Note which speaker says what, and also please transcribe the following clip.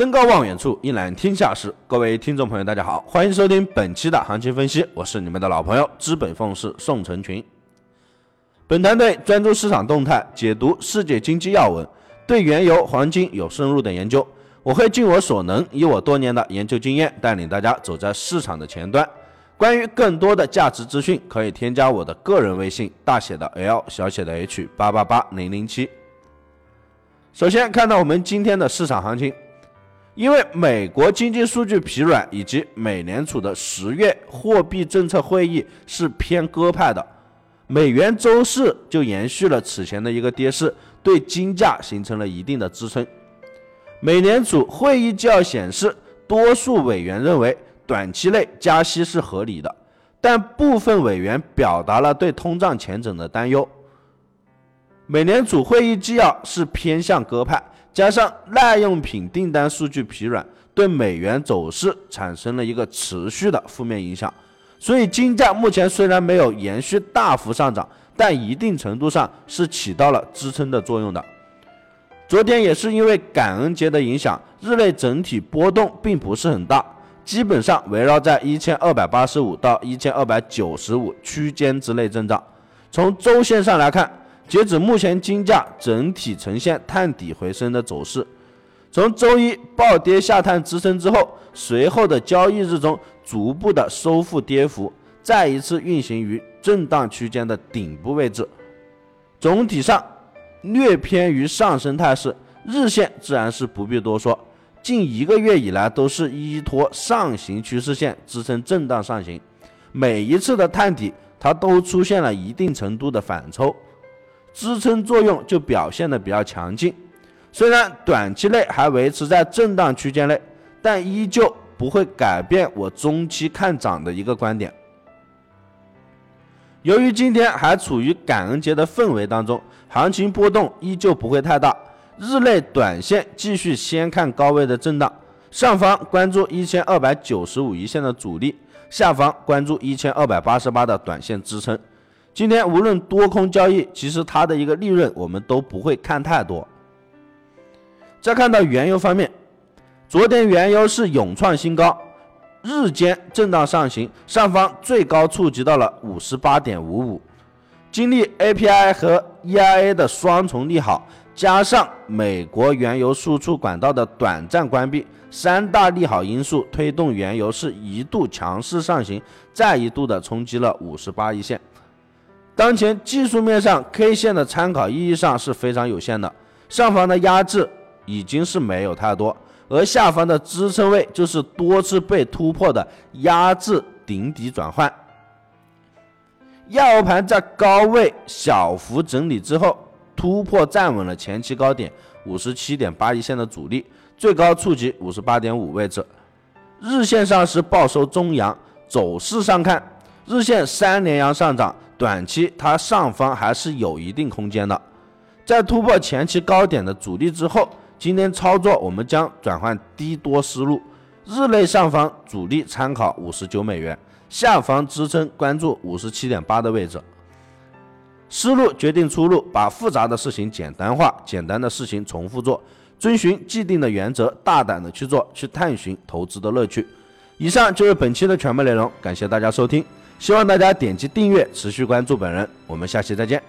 Speaker 1: 登高望远处，一览天下事。各位听众朋友，大家好，欢迎收听本期的行情分析，我是你们的老朋友资本凤士宋成群。本团队专注市场动态，解读世界经济要闻，对原油、黄金有深入的研究。我会尽我所能，以我多年的研究经验，带领大家走在市场的前端。关于更多的价值资讯，可以添加我的个人微信，大写的 L，小写的 H，八八八零零七。首先看到我们今天的市场行情。因为美国经济数据疲软，以及美联储的十月货币政策会议是偏鸽派的，美元周四就延续了此前的一个跌势，对金价形成了一定的支撑。美联储会议纪要显示，多数委员认为短期内加息是合理的，但部分委员表达了对通胀前景的担忧。美联储会议纪要是偏向鸽派。加上耐用品订单数据疲软，对美元走势产生了一个持续的负面影响，所以金价目前虽然没有延续大幅上涨，但一定程度上是起到了支撑的作用的。昨天也是因为感恩节的影响，日内整体波动并不是很大，基本上围绕在一千二百八十五到一千二百九十五区间之内震荡。从周线上来看。截止目前，金价整体呈现探底回升的走势。从周一暴跌下探支撑之后，随后的交易日中逐步的收复跌幅，再一次运行于震荡区间的顶部位置。总体上略偏于上升态势，日线自然是不必多说，近一个月以来都是依托上行趋势线支撑震荡上行，每一次的探底，它都出现了一定程度的反抽。支撑作用就表现的比较强劲，虽然短期内还维持在震荡区间内，但依旧不会改变我中期看涨的一个观点。由于今天还处于感恩节的氛围当中，行情波动依旧不会太大，日内短线继续先看高位的震荡，上方关注一千二百九十五一线的阻力，下方关注一千二百八十八的短线支撑。今天无论多空交易，其实它的一个利润我们都不会看太多。再看到原油方面，昨天原油是勇创新高，日间震荡上行，上方最高触及到了五十八点五五。经历 API 和 EIA 的双重利好，加上美国原油输出管道的短暂关闭，三大利好因素推动原油是一度强势上行，再一度的冲击了五十八一线。当前技术面上 K 线的参考意义上是非常有限的，上方的压制已经是没有太多，而下方的支撑位就是多次被突破的压制顶底转换。亚欧盘在高位小幅整理之后，突破站稳了前期高点五十七点八一线的阻力，最高触及五十八点五位置。日线上是报收中阳，走势上看，日线三连阳上涨。短期它上方还是有一定空间的，在突破前期高点的阻力之后，今天操作我们将转换低多思路，日内上方阻力参考五十九美元，下方支撑关注五十七点八的位置。思路决定出路，把复杂的事情简单化，简单的事情重复做，遵循既定的原则，大胆的去做，去探寻投资的乐趣。以上就是本期的全部内容，感谢大家收听。希望大家点击订阅，持续关注本人。我们下期再见。